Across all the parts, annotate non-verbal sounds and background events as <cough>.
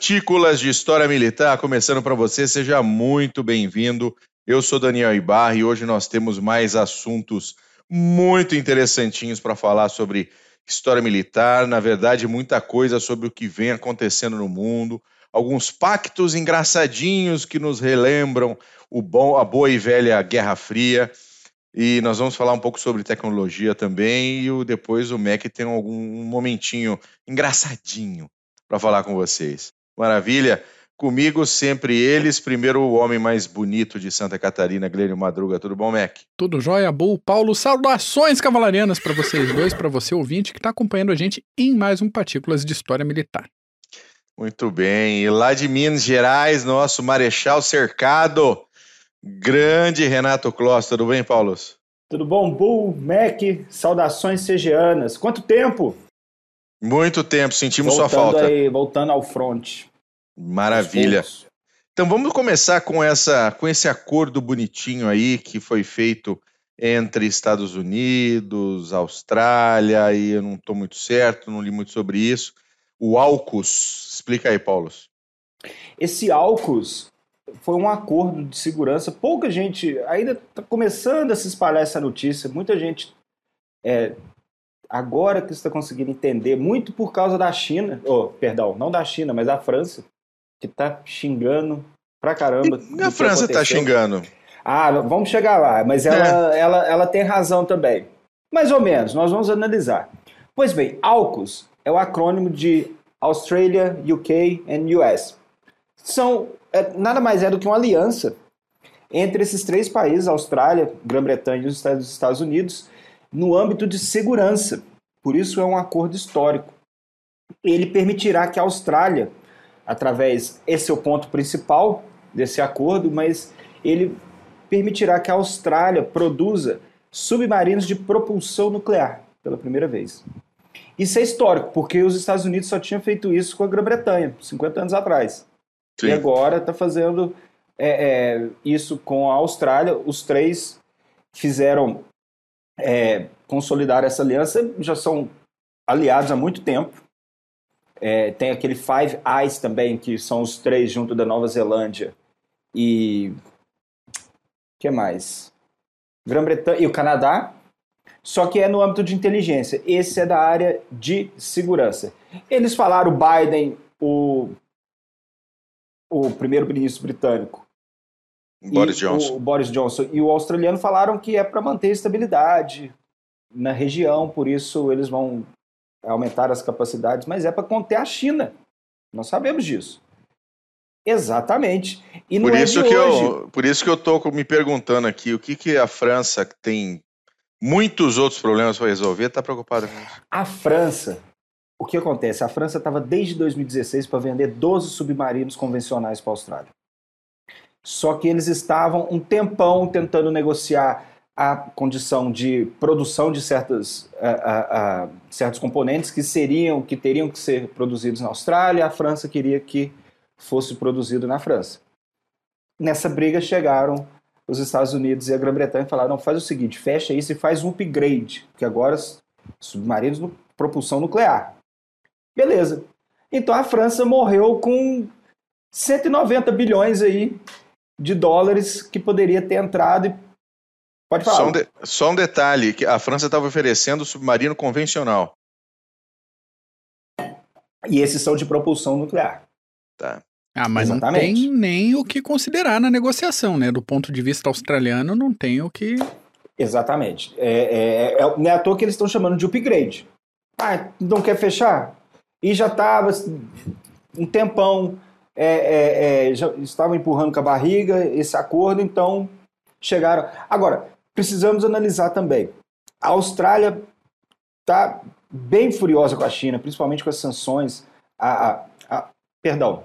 Partículas de História Militar, começando para você, seja muito bem-vindo. Eu sou Daniel Ibarra e hoje nós temos mais assuntos muito interessantinhos para falar sobre história militar, na verdade, muita coisa sobre o que vem acontecendo no mundo, alguns pactos engraçadinhos que nos relembram o bom, a boa e velha Guerra Fria. E nós vamos falar um pouco sobre tecnologia também. E o, depois o Mac tem algum um momentinho engraçadinho para falar com vocês. Maravilha? Comigo sempre eles. Primeiro o homem mais bonito de Santa Catarina, Glênio Madruga. Tudo bom, Mac? Tudo jóia, Bull. Paulo, saudações cavalarianas para vocês dois, para você ouvinte que está acompanhando a gente em mais um Partículas de História Militar. Muito bem. E lá de Minas Gerais, nosso Marechal Cercado, grande Renato Kloss. Tudo bem, Paulo? Tudo bom, Bull, Mac, saudações cegianas. Quanto tempo? Muito tempo, sentimos voltando sua falta. Aí, voltando ao front. Maravilha. Então vamos começar com essa com esse acordo bonitinho aí que foi feito entre Estados Unidos, Austrália, e eu não estou muito certo, não li muito sobre isso. O AUKUS. Explica aí, Paulo. Esse AUKUS foi um acordo de segurança. Pouca gente ainda está começando a se espalhar essa notícia. Muita gente é, agora que está conseguindo entender, muito por causa da China, oh, perdão, não da China, mas da França, que está xingando pra caramba. E a França está xingando. Ah, vamos chegar lá, mas ela, é. ela, ela tem razão também. Mais ou menos, nós vamos analisar. Pois bem, AUKUS é o acrônimo de Australia, UK and US. São, é, nada mais é do que uma aliança entre esses três países, Austrália, Grã-Bretanha e os Estados Unidos, no âmbito de segurança. Por isso é um acordo histórico. Ele permitirá que a Austrália, através esse é o ponto principal desse acordo, mas ele permitirá que a Austrália produza submarinos de propulsão nuclear pela primeira vez. Isso é histórico, porque os Estados Unidos só tinham feito isso com a Grã-Bretanha, 50 anos atrás. Sim. E agora está fazendo é, é, isso com a Austrália. Os três fizeram é, consolidar essa aliança, já são aliados há muito tempo. É, tem aquele Five Eyes também, que são os três junto da Nova Zelândia e que mais? Grã-Bretanha e o Canadá. Só que é no âmbito de inteligência. Esse é da área de segurança. Eles falaram, o Biden, o, o primeiro-ministro britânico, Boris Johnson. O Boris Johnson e o australiano falaram que é para manter estabilidade na região, por isso eles vão aumentar as capacidades, mas é para conter a China. Nós sabemos disso. Exatamente. E por é isso que hoje. eu, por isso que eu tô me perguntando aqui, o que que a França que tem muitos outros problemas para resolver está preocupada com isso? A França, o que acontece? A França estava desde 2016 para vender 12 submarinos convencionais para a Austrália. Só que eles estavam um tempão tentando negociar a condição de produção de certas, a, a, a, certos componentes que seriam, que teriam que ser produzidos na Austrália, a França queria que fosse produzido na França. Nessa briga chegaram os Estados Unidos e a Grã-Bretanha e falaram: faz o seguinte, fecha isso e faz um upgrade, que agora submarinos no propulsão nuclear. Beleza. Então a França morreu com 190 bilhões aí de dólares que poderia ter entrado e Pode falar. Só um, de, só um detalhe, que a França estava oferecendo submarino convencional. E esses são de propulsão nuclear. Tá. Ah, mas Exatamente. não tem nem o que considerar na negociação, né? Do ponto de vista australiano, não tem o que. Exatamente. É, é, é, não é à toa que eles estão chamando de upgrade. Ah, não quer fechar? E já estava um tempão é, é, é, já estavam empurrando com a barriga esse acordo, então chegaram. Agora, precisamos analisar também. A Austrália está bem furiosa com a China, principalmente com as sanções. A, a, a perdão.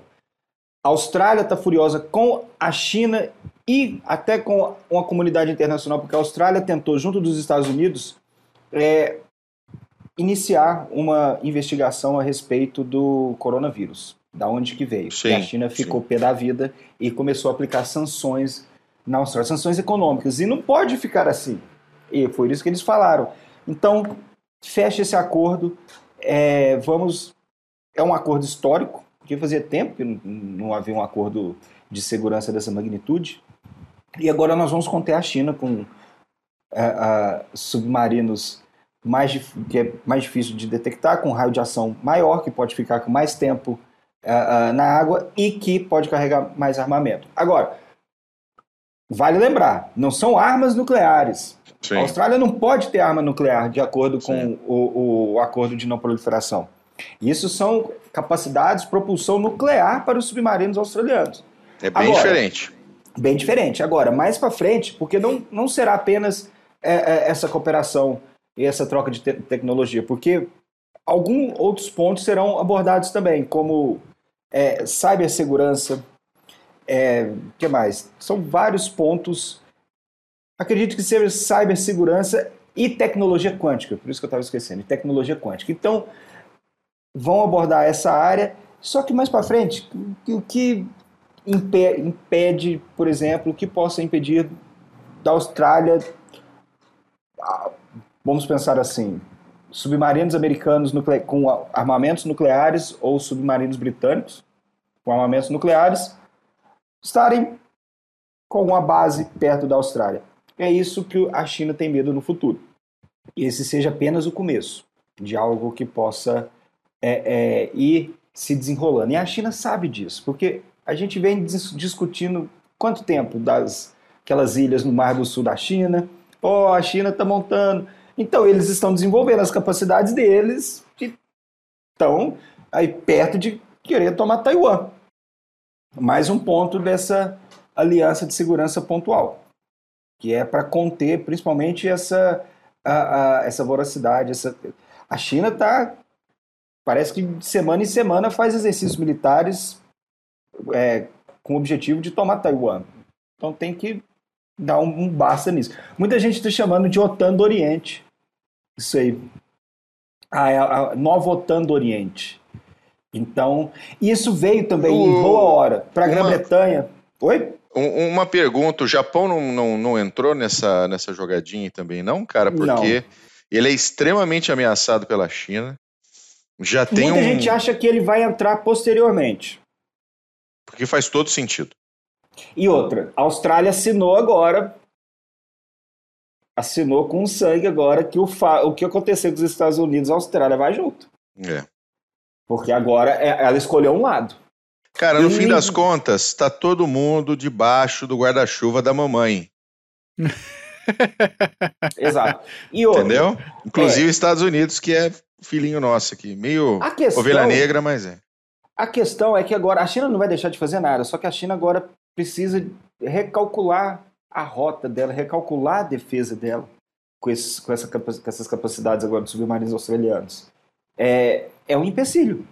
A Austrália está furiosa com a China e até com uma comunidade internacional, porque a Austrália tentou, junto dos Estados Unidos, é, iniciar uma investigação a respeito do coronavírus da onde que veio. Sim, a China ficou sim. pé da vida e começou a aplicar sanções na Austrália, sanções econômicas. E não pode ficar assim. E foi isso que eles falaram. Então, fecha esse acordo. É, vamos. É um acordo histórico, porque fazia tempo que não havia um acordo de segurança dessa magnitude. E agora nós vamos conter a China com uh, submarinos mais, que é mais difícil de detectar, com raio de ação maior, que pode ficar com mais tempo uh, na água e que pode carregar mais armamento. Agora, vale lembrar, não são armas nucleares. Sim. A Austrália não pode ter arma nuclear de acordo com o, o, acordo de não proliferação. Isso são capacidades de propulsão nuclear para os submarinos australianos. É bem Agora, diferente. Bem diferente. Agora, mais para frente, porque não, não será apenas é, é, essa cooperação e essa troca de te tecnologia, porque alguns outros pontos serão abordados também, como é, cibersegurança, é, que mais? São vários pontos. Acredito que seja cibersegurança e tecnologia quântica, por isso que eu estava esquecendo, tecnologia quântica. Então, vão abordar essa área, só que mais para frente, o que impede, por exemplo, que possa impedir da Austrália, vamos pensar assim, submarinos americanos com armamentos nucleares ou submarinos britânicos com armamentos nucleares estarem com uma base perto da Austrália. É isso que a China tem medo no futuro. E esse seja apenas o começo de algo que possa é, é, ir se desenrolando. E a China sabe disso, porque a gente vem dis discutindo quanto tempo das aquelas ilhas no Mar do Sul da China. Oh, a China está montando. Então, eles estão desenvolvendo as capacidades deles que estão aí perto de querer tomar Taiwan. Mais um ponto dessa aliança de segurança pontual, que é para conter principalmente essa, a, a, essa voracidade. Essa... A China está. Parece que de semana em semana faz exercícios militares é, com o objetivo de tomar Taiwan. Então tem que dar um, um basta nisso. Muita gente está chamando de OTAN do Oriente. Isso aí. A, a, a nova OTAN do Oriente. Então, isso veio também o... em boa hora para a Grã-Bretanha. Oi? Uma pergunta: o Japão não, não, não entrou nessa, nessa jogadinha também, não, cara? Porque não. ele é extremamente ameaçado pela China. Já tem Muita um... gente acha que ele vai entrar posteriormente. Porque faz todo sentido. E outra, a Austrália assinou agora, assinou com sangue agora que o, fa... o que aconteceu com os Estados Unidos, a Austrália vai junto. É. Porque agora é, ela escolheu um lado. Cara, no e... fim das contas, está todo mundo debaixo do guarda-chuva da mamãe. <laughs> Exato. E outra, Entendeu? Inclusive é... Estados Unidos, que é filhinho nosso aqui. Meio questão, ovelha negra, mas é. A questão é que agora a China não vai deixar de fazer nada, só que a China agora precisa recalcular a rota dela, recalcular a defesa dela com, esses, com, essa, com essas capacidades agora dos submarinos australianos. É, é um empecilho.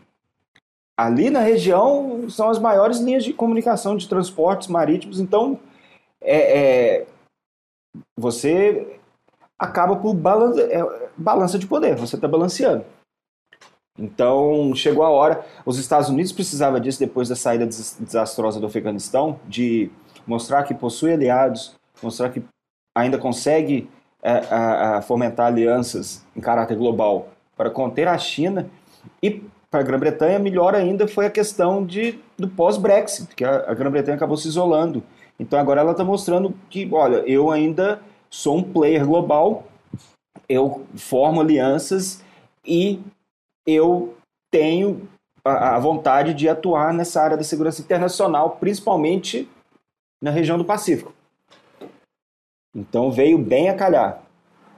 Ali na região são as maiores linhas de comunicação de transportes marítimos, então é, é, você acaba por balança, é, balança de poder, você está balanceando. Então chegou a hora, os Estados Unidos precisavam disso depois da saída desastrosa do Afeganistão, de mostrar que possui aliados, mostrar que ainda consegue é, a fomentar alianças em caráter global para conter a China e para a Grã-Bretanha, melhor ainda foi a questão de, do pós-Brexit, que a, a Grã-Bretanha acabou se isolando. Então agora ela está mostrando que, olha, eu ainda sou um player global, eu formo alianças e eu tenho a, a vontade de atuar nessa área da segurança internacional, principalmente na região do Pacífico. Então veio bem a calhar.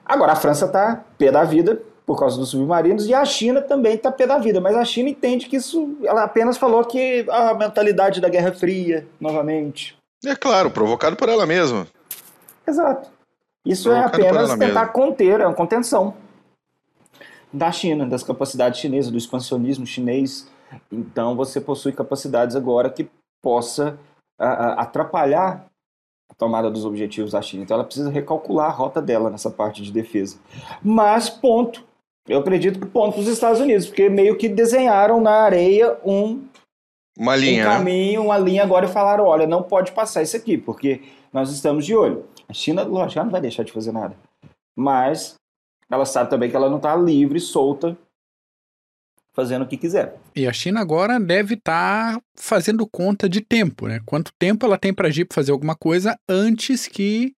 Agora a França está pé da vida, por causa dos submarinos, e a China também está pé da vida, mas a China entende que isso, ela apenas falou que a mentalidade da Guerra Fria, novamente. É claro, provocado por ela mesma. Exato. Isso é provocado é apenas tentar mesma. conter, é uma contenção da China, das capacidades chinesas, do expansionismo chinês. Então você possui capacidades agora que possa a, a, atrapalhar a tomada dos objetivos da China. Então ela precisa recalcular a rota dela nessa parte de defesa. Mas, ponto, eu acredito que ponto os Estados Unidos, porque meio que desenharam na areia um, uma linha, um né? caminho, uma linha agora e falaram, olha, não pode passar isso aqui, porque nós estamos de olho. A China, lógico, ela não vai deixar de fazer nada. Mas ela sabe também que ela não está livre, solta fazendo o que quiser. E a China agora deve estar tá fazendo conta de tempo, né? Quanto tempo ela tem para agir para fazer alguma coisa antes que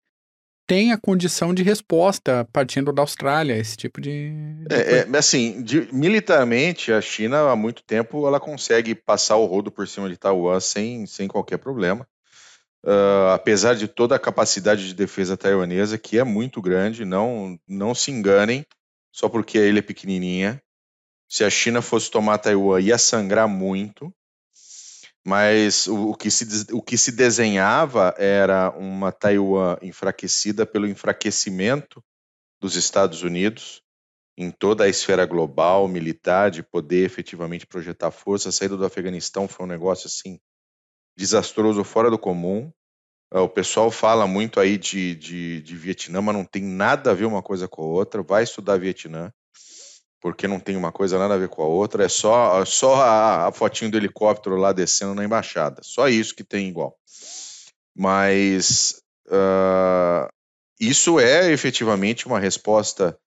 tenha condição de resposta partindo da Austrália, esse tipo de. de é, é, assim, de, militarmente, a China há muito tempo ela consegue passar o rodo por cima de Taiwan sem, sem qualquer problema. Uh, apesar de toda a capacidade de defesa taiwanesa, que é muito grande, não, não se enganem, só porque a ilha é pequenininha. Se a China fosse tomar Taiwan, ia sangrar muito. Mas o, o, que se, o que se desenhava era uma Taiwan enfraquecida pelo enfraquecimento dos Estados Unidos em toda a esfera global, militar, de poder efetivamente projetar força. A saída do Afeganistão foi um negócio assim desastroso, fora do comum. Ah, o pessoal fala muito aí de, de, de Vietnã, mas não tem nada a ver uma coisa com a outra. Vai estudar Vietnã porque não tem uma coisa nada a ver com a outra, é só, só a, a fotinho do helicóptero lá descendo na embaixada, só isso que tem igual. Mas uh, isso é efetivamente uma resposta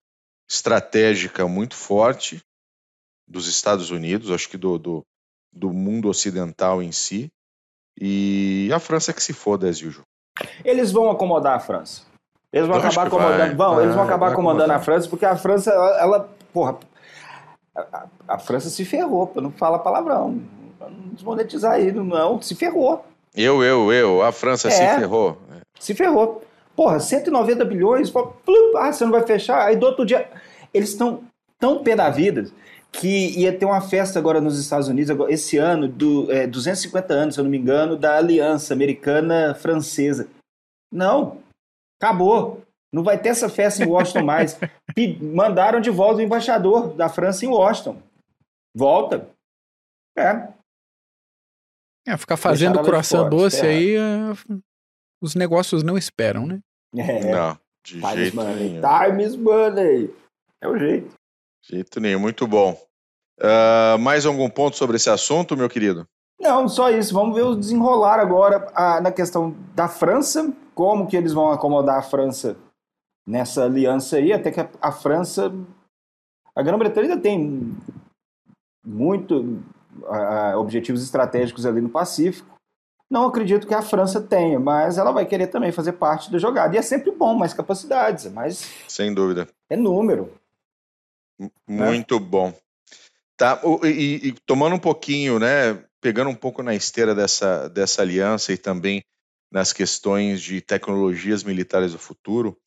estratégica muito forte dos Estados Unidos, acho que do, do, do mundo ocidental em si, e a França que se foda, as usual. Eles vão acomodar a França. Eles vão acabar acomodando. Vão, eles vão acabar acomodando a França, porque a França, ela, ela porra, a, a, França se ferrou, para não falar palavrão. Não desmonetizar aí, não, se ferrou. Eu, eu, eu, a França é, se ferrou. Se ferrou. Porra, 190 bilhões, ah, você não vai fechar? Aí do outro dia. Eles estão tão pé da vida que ia ter uma festa agora nos Estados Unidos, esse ano, do é, 250 anos, se eu não me engano, da Aliança Americana-Francesa. Não, acabou. Não vai ter essa festa em Washington mais. <laughs> Mandaram de volta o embaixador da França em Washington. Volta. É. É, ficar fazendo coração doce é. aí, é, os negócios não esperam, né? É. Não, de Times jeito money. nenhum. Times money. É o jeito. Jeito nenhum, muito bom. Uh, mais algum ponto sobre esse assunto, meu querido? Não, só isso. Vamos ver o desenrolar agora a, na questão da França, como que eles vão acomodar a França nessa aliança aí, até que a, a França. A Grã-Bretanha ainda tem muito uh, objetivos estratégicos ali no Pacífico. Não acredito que a França tenha, mas ela vai querer também fazer parte da jogada. E é sempre bom, mais capacidades, mais. Sem dúvida. É número. Muito bom. Tá, e, e, tomando um pouquinho, né, pegando um pouco na esteira dessa, dessa aliança e também nas questões de tecnologias militares do futuro,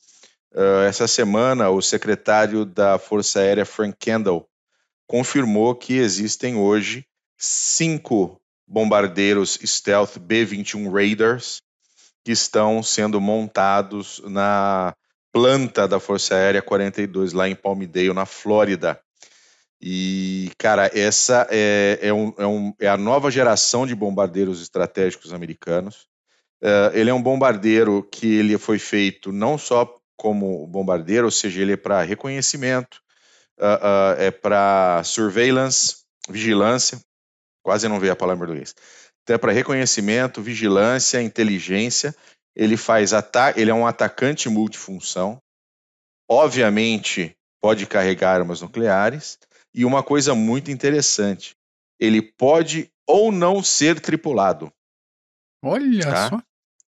uh, essa semana o secretário da Força Aérea, Frank Kendall, confirmou que existem hoje cinco bombardeiros stealth B-21 Raiders que estão sendo montados na planta da Força Aérea 42 lá em Palmdale, na Flórida. E, cara, essa é, é, um, é, um, é a nova geração de bombardeiros estratégicos americanos. Uh, ele é um bombardeiro que ele foi feito não só como bombardeiro, ou seja, ele é para reconhecimento, uh, uh, é para surveillance, vigilância, quase não veio a palavra em português. Então é para reconhecimento, vigilância, inteligência. Ele faz ataque, ele é um atacante multifunção. Obviamente pode carregar armas nucleares e uma coisa muito interessante, ele pode ou não ser tripulado. Olha tá? só.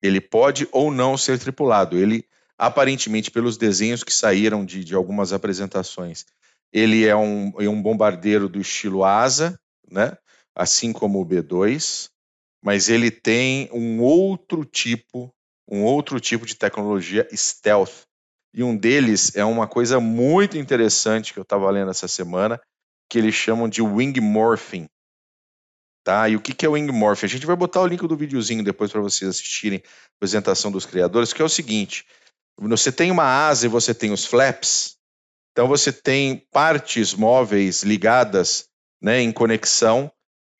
Ele pode ou não ser tripulado. Ele aparentemente pelos desenhos que saíram de, de algumas apresentações, ele é um, é um bombardeiro do estilo asa, né? assim como o B2, mas ele tem um outro tipo, um outro tipo de tecnologia stealth. E um deles é uma coisa muito interessante que eu estava lendo essa semana, que eles chamam de wing morphing. Tá? E o que, que é o wing morphing? A gente vai botar o link do videozinho depois para vocês assistirem a apresentação dos criadores, que é o seguinte: você tem uma asa e você tem os flaps, então você tem partes móveis ligadas né, em conexão,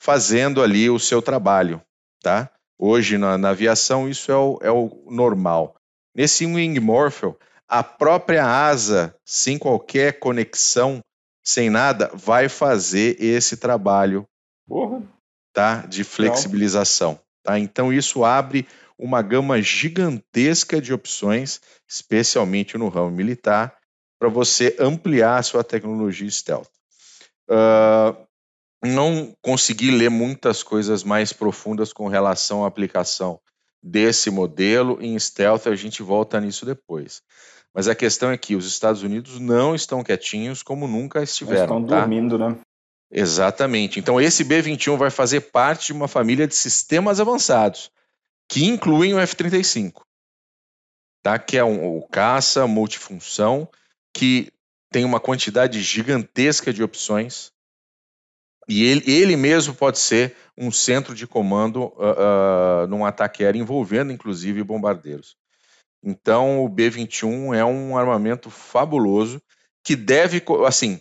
fazendo ali o seu trabalho. Tá? Hoje na, na aviação isso é o, é o normal. Nesse wing morphle, a própria asa, sem qualquer conexão, sem nada, vai fazer esse trabalho tá? de flexibilização. Tá? Então isso abre uma gama gigantesca de opções, especialmente no ramo militar, para você ampliar a sua tecnologia stealth. Uh, não consegui ler muitas coisas mais profundas com relação à aplicação desse modelo em stealth, a gente volta nisso depois. Mas a questão é que os Estados Unidos não estão quietinhos como nunca estiveram. Estão tá? dormindo, né? Exatamente. Então, esse B-21 vai fazer parte de uma família de sistemas avançados, que incluem o F-35, tá? que é um, o caça multifunção, que tem uma quantidade gigantesca de opções, e ele, ele mesmo pode ser um centro de comando uh, uh, num ataque aéreo envolvendo, inclusive, bombardeiros. Então, o B-21 é um armamento fabuloso que deve, assim,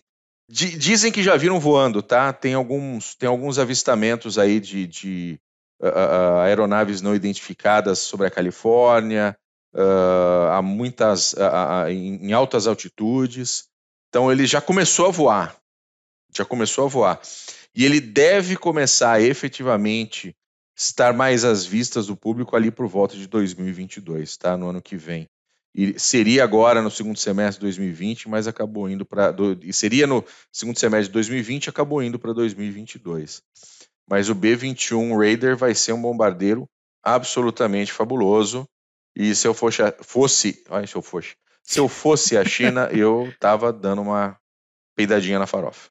dizem que já viram voando, tá? Tem alguns, tem alguns avistamentos aí de, de uh, aeronaves não identificadas sobre a Califórnia, uh, há muitas, uh, em, em altas altitudes. Então, ele já começou a voar, já começou a voar. E ele deve começar efetivamente estar mais às vistas do público ali por volta de 2022, tá? No ano que vem. E seria agora no segundo semestre de 2020, mas acabou indo para. E seria no segundo semestre de 2020, acabou indo para 2022. Mas o B-21 Raider vai ser um bombardeiro absolutamente fabuloso. E se eu fosse. fosse ai, se eu fosse. Se eu fosse a China, <laughs> eu tava dando uma peidadinha na farofa.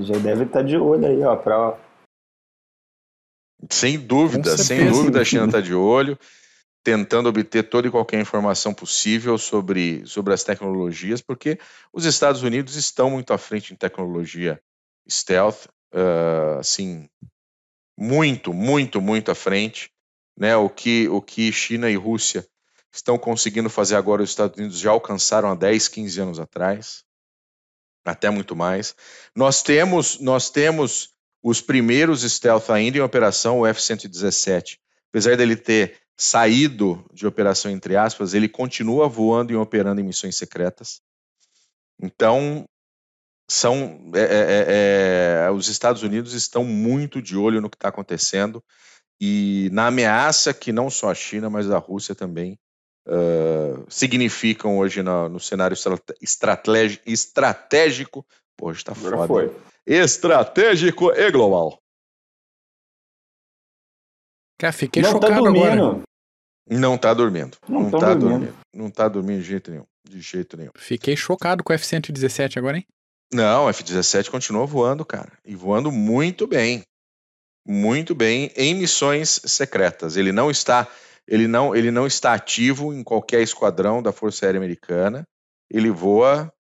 Já deve estar tá de olho aí, ó, para sem dúvida, sem dúvida a China está de olho, tentando obter toda e qualquer informação possível sobre, sobre as tecnologias, porque os Estados Unidos estão muito à frente em tecnologia stealth, uh, assim, muito, muito, muito à frente. Né? O, que, o que China e Rússia estão conseguindo fazer agora, os Estados Unidos já alcançaram há 10, 15 anos atrás, até muito mais. Nós temos, nós temos os primeiros stealth ainda em operação, o F-117, apesar dele ter saído de operação, entre aspas, ele continua voando e operando em missões secretas. Então, são é, é, é, é os Estados Unidos estão muito de olho no que está acontecendo e na ameaça que não só a China, mas a Rússia também uh, significam hoje no, no cenário estratégico, estratégico. Pô, está foda. Foi estratégico e global. Cara, fiquei não tá chocado tá agora. Não tá dormindo. Não, não tá dormindo. dormindo. Não tá dormindo de jeito nenhum. De jeito nenhum. Fiquei chocado com o F-117 agora, hein? Não, o F-17 continua voando, cara. E voando muito bem. Muito bem em missões secretas. Ele não está, ele não, ele não está ativo em qualquer esquadrão da Força Aérea Americana. Ele voa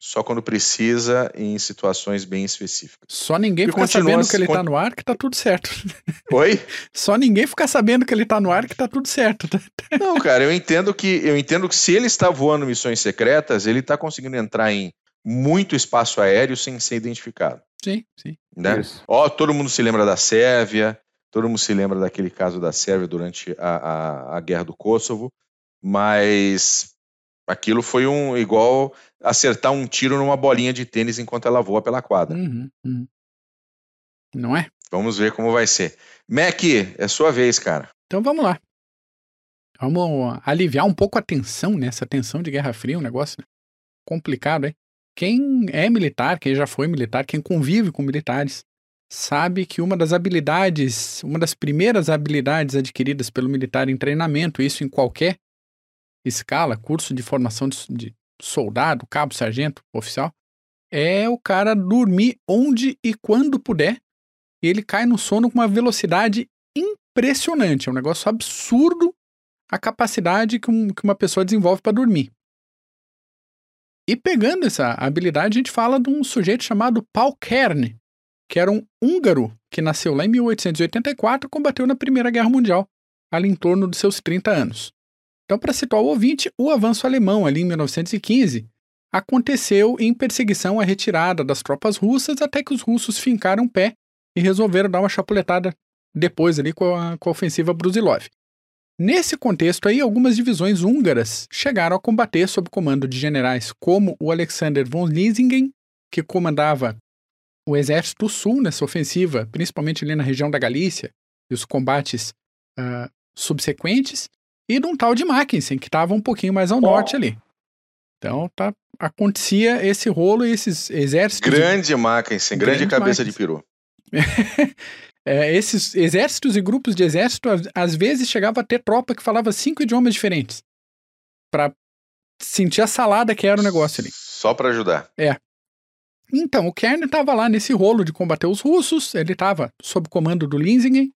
só quando precisa em situações bem específicas. Só ninguém ficar sabendo que ele está no ar que tá tudo certo. <laughs> Oi? Só ninguém ficar sabendo que ele está no ar que tá tudo certo. <laughs> Não, cara, eu entendo que eu entendo que se ele está voando missões secretas, ele está conseguindo entrar em muito espaço aéreo sem ser identificado. Sim, sim. Né? Ó, todo mundo se lembra da Sérvia, todo mundo se lembra daquele caso da Sérvia durante a, a, a guerra do Kosovo, mas aquilo foi um igual acertar um tiro numa bolinha de tênis enquanto ela voa pela quadra. Uhum, uhum. Não é? Vamos ver como vai ser. Mac, é sua vez, cara. Então vamos lá. Vamos aliviar um pouco a tensão, né? Essa tensão de Guerra Fria, um negócio complicado, hein? Quem é militar, quem já foi militar, quem convive com militares, sabe que uma das habilidades, uma das primeiras habilidades adquiridas pelo militar em treinamento, isso em qualquer escala, curso de formação de, soldado, cabo, sargento, oficial, é o cara dormir onde e quando puder. E ele cai no sono com uma velocidade impressionante. É um negócio absurdo a capacidade que, um, que uma pessoa desenvolve para dormir. E pegando essa habilidade, a gente fala de um sujeito chamado Paul Kern, que era um húngaro que nasceu lá em 1884 e combateu na Primeira Guerra Mundial, ali em torno dos seus 30 anos. Então, para situar o ouvinte, o avanço alemão ali em 1915 aconteceu em perseguição à retirada das tropas russas até que os russos fincaram pé e resolveram dar uma chapuletada depois ali com a, com a ofensiva Brusilov. Nesse contexto aí, algumas divisões húngaras chegaram a combater sob comando de generais como o Alexander von Liesingen, que comandava o exército sul nessa ofensiva, principalmente ali na região da Galícia, e os combates uh, subsequentes, e de um tal de Mackensen, que estava um pouquinho mais ao norte ali. Então tá, acontecia esse rolo e esses exércitos. Grande Mackensen, grande, grande cabeça Mackensen. de peru. <laughs> é, esses exércitos e grupos de exército, às vezes chegava a ter tropa que falava cinco idiomas diferentes. para sentir a salada que era o negócio ali. Só para ajudar. É. Então, o Kern estava lá nesse rolo de combater os russos, ele estava sob comando do Linzingen,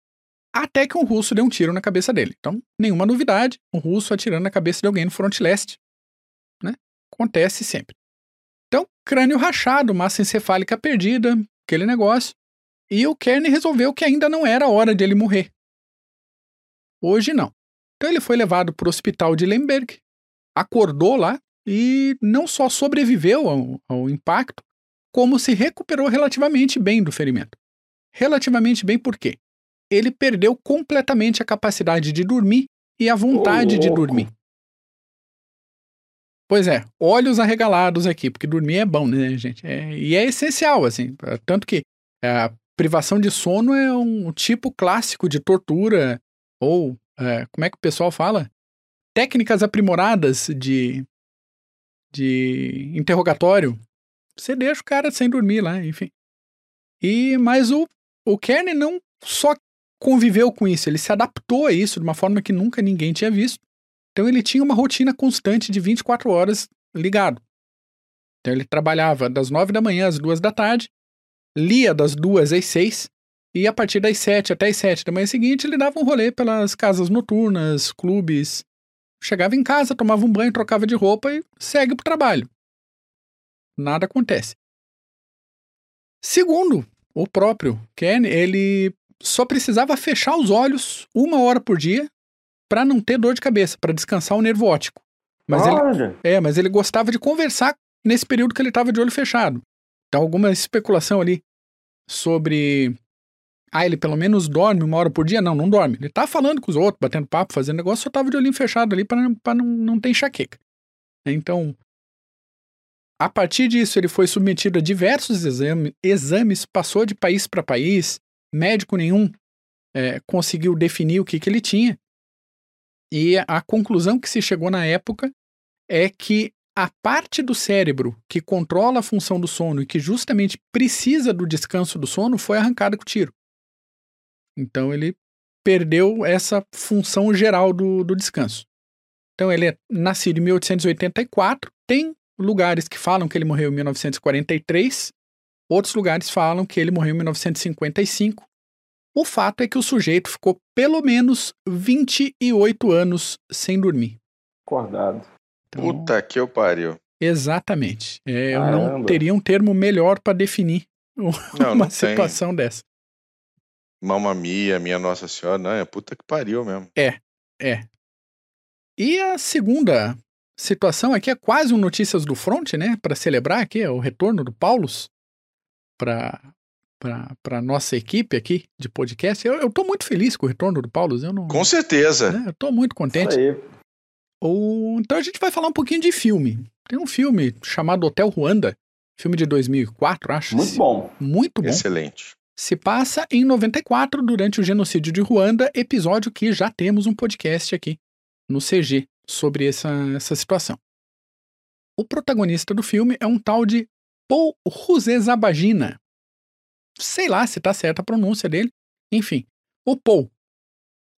até que um russo deu um tiro na cabeça dele. Então, nenhuma novidade, um russo atirando na cabeça de alguém no fronte leste. Né? Acontece sempre. Então, crânio rachado, massa encefálica perdida, aquele negócio. E o Kern resolveu que ainda não era hora de ele morrer. Hoje não. Então ele foi levado para o hospital de Lemberg, acordou lá e não só sobreviveu ao, ao impacto, como se recuperou relativamente bem do ferimento. Relativamente bem por quê? Ele perdeu completamente a capacidade de dormir e a vontade oh, de dormir. Pois é, olhos arregalados aqui, porque dormir é bom, né, gente? É, e é essencial, assim. Tanto que a privação de sono é um tipo clássico de tortura, ou, é, como é que o pessoal fala? Técnicas aprimoradas de, de interrogatório você deixa o cara sem dormir lá, enfim. E mas o o Kern não só conviveu com isso, ele se adaptou a isso de uma forma que nunca ninguém tinha visto. Então ele tinha uma rotina constante de 24 horas ligado. Então ele trabalhava das 9 da manhã às 2 da tarde, lia das 2 às 6 e a partir das 7 até as 7 da manhã seguinte ele dava um rolê pelas casas noturnas, clubes. Chegava em casa, tomava um banho, trocava de roupa e segue pro trabalho nada acontece. Segundo, o próprio Ken, ele só precisava fechar os olhos uma hora por dia para não ter dor de cabeça, para descansar o nervo óptico. Mas ele, é, mas ele gostava de conversar nesse período que ele estava de olho fechado. Então, alguma especulação ali sobre. Ah, ele pelo menos dorme uma hora por dia? Não, não dorme. Ele tá falando com os outros, batendo papo, fazendo negócio, só tava de olhinho fechado ali para não, não ter enxaqueca. Então, a partir disso, ele foi submetido a diversos exame, exames, passou de país para país, médico nenhum é, conseguiu definir o que, que ele tinha. E a conclusão que se chegou na época é que a parte do cérebro que controla a função do sono e que justamente precisa do descanso do sono foi arrancada com o tiro. Então ele perdeu essa função geral do, do descanso. Então ele é nascido em 1884, tem lugares que falam que ele morreu em 1943, outros lugares falam que ele morreu em 1955. O fato é que o sujeito ficou pelo menos 28 anos sem dormir. Acordado. Então, Puta que eu pariu. Exatamente. É, eu não teria um termo melhor para definir não, <laughs> uma não situação tem. dessa. Mamamia, minha Nossa Senhora, não, é puta que pariu mesmo. É, é. E a segunda situação aqui é quase um Notícias do Front, né? Para celebrar aqui o retorno do Paulus para para nossa equipe aqui de podcast. Eu, eu tô muito feliz com o retorno do Paulus. Eu não, com certeza. Né, eu tô muito contente. Ou, então a gente vai falar um pouquinho de filme. Tem um filme chamado Hotel Ruanda, filme de 2004, acho. Muito bom. Muito bom. Excelente. Se passa em 94, durante o genocídio de Ruanda, episódio que já temos um podcast aqui no CG sobre essa, essa situação. O protagonista do filme é um tal de Paul Rusesabagina. Sei lá se tá certa a pronúncia dele. Enfim, o Paul,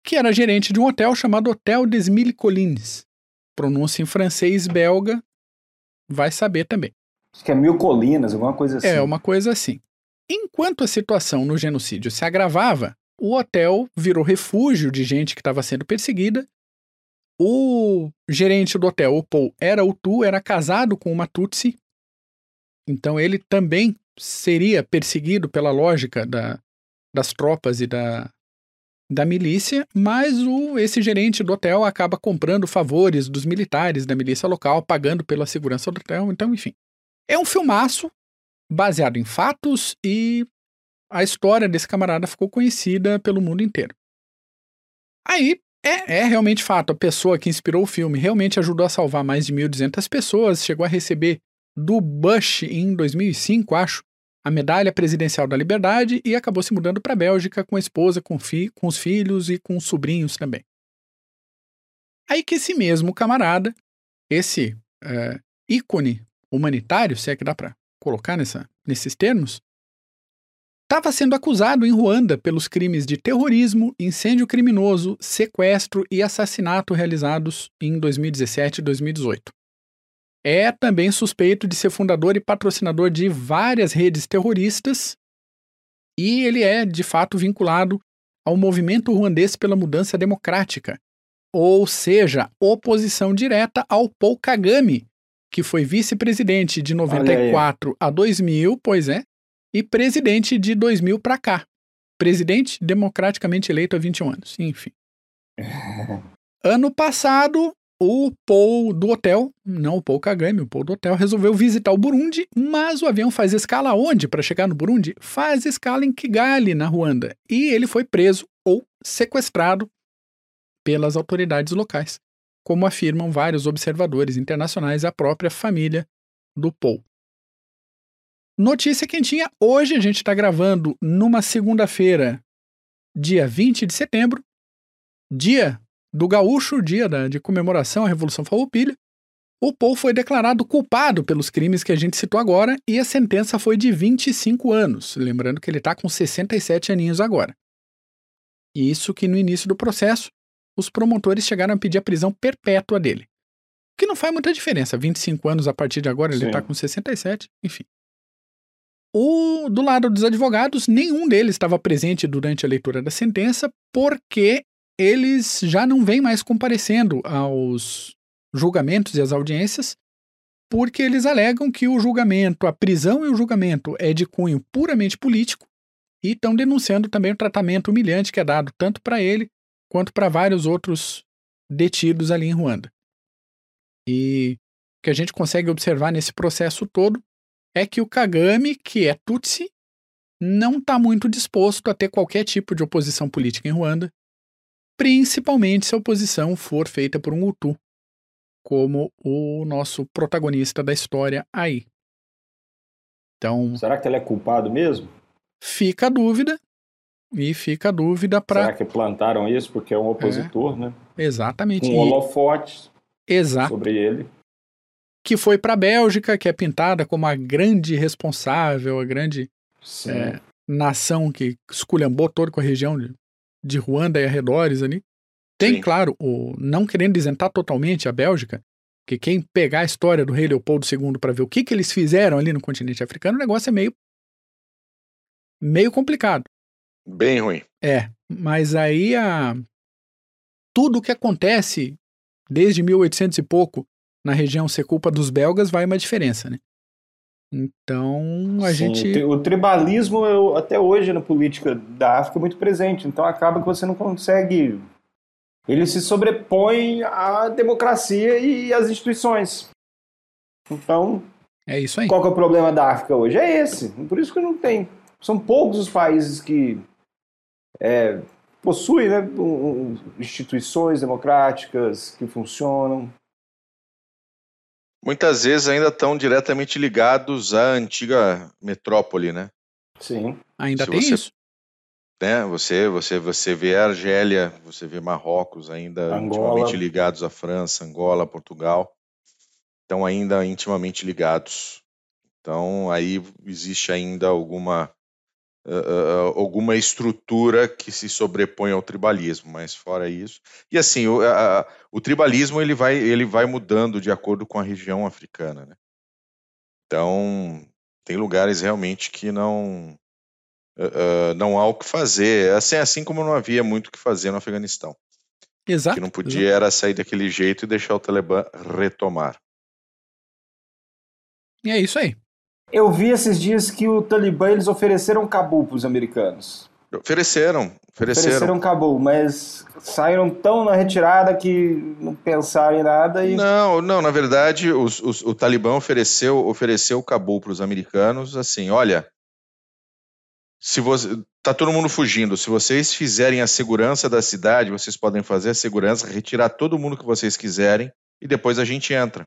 que era gerente de um hotel chamado Hotel des Mille Collines. Pronúncia em francês belga, vai saber também. Acho que é Mil Colinas, alguma coisa assim. É, uma coisa assim. Enquanto a situação no genocídio se agravava, o hotel virou refúgio de gente que estava sendo perseguida o gerente do hotel, o Paul, era o Tu, era casado com uma Tutsi. Então ele também seria perseguido pela lógica da, das tropas e da, da milícia, mas o, esse gerente do hotel acaba comprando favores dos militares da milícia local, pagando pela segurança do hotel. Então, enfim. É um filmaço baseado em fatos e a história desse camarada ficou conhecida pelo mundo inteiro. Aí é, é realmente fato. A pessoa que inspirou o filme realmente ajudou a salvar mais de 1.200 pessoas, chegou a receber do Bush em 2005, acho, a Medalha Presidencial da Liberdade e acabou se mudando para a Bélgica com a esposa, com, fi com os filhos e com os sobrinhos também. Aí que esse mesmo camarada, esse é, ícone humanitário, se é que dá para colocar nessa, nesses termos, estava sendo acusado em Ruanda pelos crimes de terrorismo, incêndio criminoso, sequestro e assassinato realizados em 2017 e 2018. É também suspeito de ser fundador e patrocinador de várias redes terroristas e ele é, de fato, vinculado ao movimento ruandês pela mudança democrática, ou seja, oposição direta ao Paul Kagame, que foi vice-presidente de 94 a 2000, pois é, e presidente de 2000 para cá. Presidente democraticamente eleito há 21 anos, enfim. <laughs> ano passado, o Paul do hotel, não o Paul Kagame, o Paul do hotel, resolveu visitar o Burundi, mas o avião faz escala onde para chegar no Burundi? Faz escala em Kigali, na Ruanda. E ele foi preso ou sequestrado pelas autoridades locais, como afirmam vários observadores internacionais e a própria família do Paul. Notícia quentinha: hoje a gente está gravando numa segunda-feira, dia 20 de setembro, dia do Gaúcho, dia da, de comemoração à Revolução Farroupilha. O Paul foi declarado culpado pelos crimes que a gente citou agora e a sentença foi de 25 anos, lembrando que ele está com 67 aninhos agora. Isso que no início do processo os promotores chegaram a pedir a prisão perpétua dele. O que não faz muita diferença. 25 anos a partir de agora, ele está com 67, enfim. O, do lado dos advogados, nenhum deles estava presente durante a leitura da sentença, porque eles já não vêm mais comparecendo aos julgamentos e às audiências, porque eles alegam que o julgamento, a prisão e o julgamento é de cunho puramente político e estão denunciando também o tratamento humilhante que é dado tanto para ele quanto para vários outros detidos ali em Ruanda. E o que a gente consegue observar nesse processo todo é que o Kagame, que é Tutsi, não está muito disposto a ter qualquer tipo de oposição política em Ruanda, principalmente se a oposição for feita por um Hutu, como o nosso protagonista da história aí. Então, será que ele é culpado mesmo? Fica a dúvida, e fica a dúvida para. Será que plantaram isso porque é um opositor, é, né? Exatamente. Com um holofote Exato. sobre ele. Que foi para a Bélgica, que é pintada como a grande responsável, a grande é, nação que esculhambou toda com a região de, de Ruanda e arredores ali. Tem, Sim. claro, o, não querendo isentar totalmente a Bélgica, que quem pegar a história do rei Leopoldo II para ver o que, que eles fizeram ali no continente africano, o negócio é meio meio complicado. Bem ruim. É, mas aí a tudo o que acontece desde 1800 e pouco na região ser culpa dos belgas vai uma diferença, né? Então a Sim, gente. O tribalismo eu, até hoje na política da África é muito presente. Então acaba que você não consegue. Ele se sobrepõe à democracia e às instituições. Então. É isso aí. Qual é o problema da África hoje? É esse. Por isso que não tem. São poucos os países que é, possui né, instituições democráticas que funcionam. Muitas vezes ainda estão diretamente ligados à antiga metrópole, né? Sim. Ainda Se tem você, isso? Né, você, você, você vê a Argélia, você vê Marrocos ainda Angola. intimamente ligados à França, Angola, Portugal. Estão ainda intimamente ligados. Então aí existe ainda alguma uh, alguma estrutura que se sobrepõe ao tribalismo, mas fora isso. E assim, o, o tribalismo ele vai, ele vai mudando de acordo com a região africana. Né? Então, tem lugares realmente que não. Uh, não há o que fazer. Assim, assim como não havia muito o que fazer no Afeganistão. Exato. Que não podia exato. era sair daquele jeito e deixar o Talibã retomar. E é isso aí. Eu vi esses dias que o Talibã eles ofereceram Cabul para os americanos. Ofereceram, ofereceram. Ofereceram Cabul, mas saíram tão na retirada que não pensaram em nada e... Não, não, na verdade os, os, o Talibã ofereceu, ofereceu Cabul para os americanos assim, olha, se você, tá todo mundo fugindo, se vocês fizerem a segurança da cidade, vocês podem fazer a segurança, retirar todo mundo que vocês quiserem e depois a gente entra.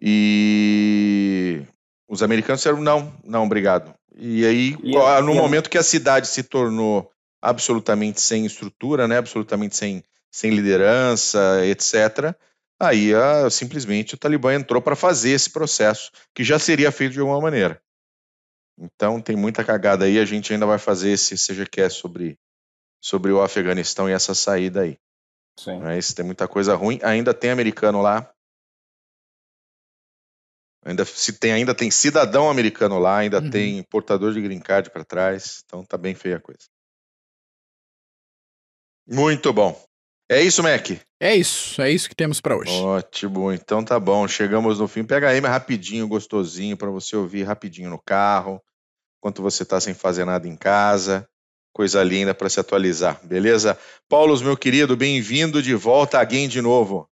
E os americanos disseram não, não, obrigado. E aí, e é, no momento que a cidade se tornou absolutamente sem estrutura, né, absolutamente sem, sem liderança, etc., Aí a, simplesmente o Talibã entrou para fazer esse processo, que já seria feito de alguma maneira. Então tem muita cagada aí, a gente ainda vai fazer esse CGQ sobre, sobre o Afeganistão e essa saída aí. Sim. Mas tem muita coisa ruim. Ainda tem americano lá. Ainda, se tem, ainda tem cidadão americano lá, ainda uhum. tem portador de green card para trás. Então tá bem feia a coisa. Muito bom. É isso, Mac? É isso, é isso que temos para hoje. Ótimo, então tá bom. Chegamos no fim. Pega aí, rapidinho, gostosinho, para você ouvir rapidinho no carro, enquanto você tá sem fazer nada em casa. Coisa linda para se atualizar, beleza? Paulo, meu querido, bem-vindo de volta a Game de novo.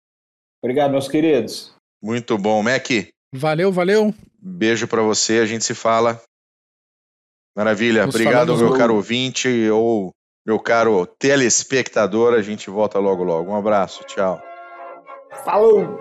Obrigado, meus queridos. Muito bom, Mac. Valeu, valeu. Beijo para você, a gente se fala. Maravilha. Nos Obrigado, meu caro ouvinte ou meu caro telespectador. A gente volta logo, logo. Um abraço. Tchau. Falou!